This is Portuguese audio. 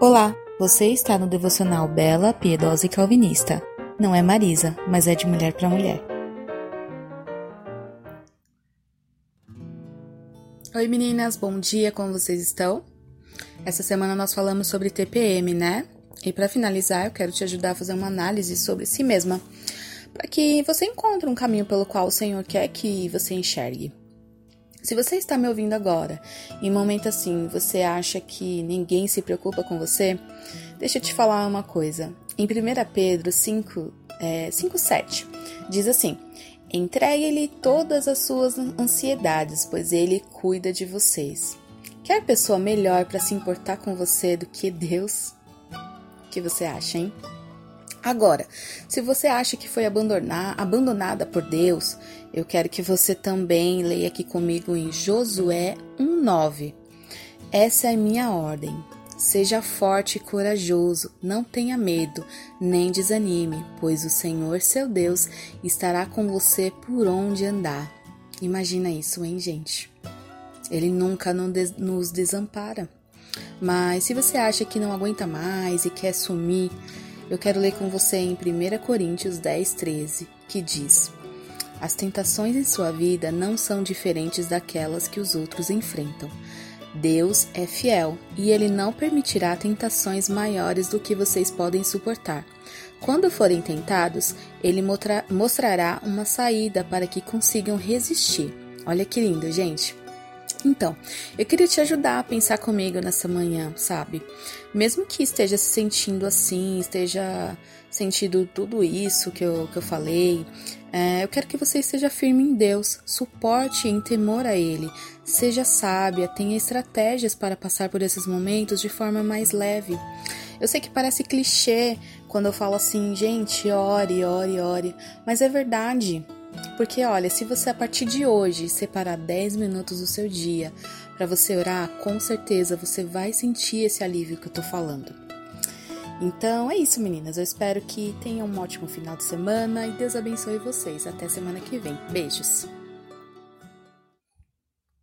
Olá, você está no devocional Bela, Piedosa e Calvinista. Não é Marisa, mas é de mulher para mulher. Oi meninas, bom dia, como vocês estão? Essa semana nós falamos sobre TPM, né? E para finalizar, eu quero te ajudar a fazer uma análise sobre si mesma, para que você encontre um caminho pelo qual o Senhor quer que você enxergue. Se você está me ouvindo agora, em um momento assim, você acha que ninguém se preocupa com você, deixa eu te falar uma coisa. Em 1 Pedro 5, é, 5 7, diz assim: Entregue-lhe todas as suas ansiedades, pois ele cuida de vocês. Quer pessoa melhor para se importar com você do que Deus? O que você acha, hein? Agora, se você acha que foi abandonada por Deus, eu quero que você também leia aqui comigo em Josué 1:9. Essa é minha ordem. Seja forte e corajoso, não tenha medo, nem desanime, pois o Senhor seu Deus estará com você por onde andar. Imagina isso, hein, gente? Ele nunca nos desampara. Mas se você acha que não aguenta mais e quer sumir, eu quero ler com você em 1 Coríntios 10, 13, que diz: As tentações em sua vida não são diferentes daquelas que os outros enfrentam. Deus é fiel e ele não permitirá tentações maiores do que vocês podem suportar. Quando forem tentados, ele mostrará uma saída para que consigam resistir. Olha que lindo, gente. Então, eu queria te ajudar a pensar comigo nessa manhã, sabe? Mesmo que esteja se sentindo assim, esteja sentindo tudo isso que eu, que eu falei, é, eu quero que você esteja firme em Deus, suporte em temor a Ele, seja sábia, tenha estratégias para passar por esses momentos de forma mais leve. Eu sei que parece clichê quando eu falo assim, gente, ore, ore, ore, mas é verdade. Porque olha, se você a partir de hoje separar 10 minutos do seu dia para você orar, com certeza você vai sentir esse alívio que eu tô falando. Então é isso, meninas. Eu espero que tenham um ótimo final de semana e Deus abençoe vocês. Até semana que vem. Beijos.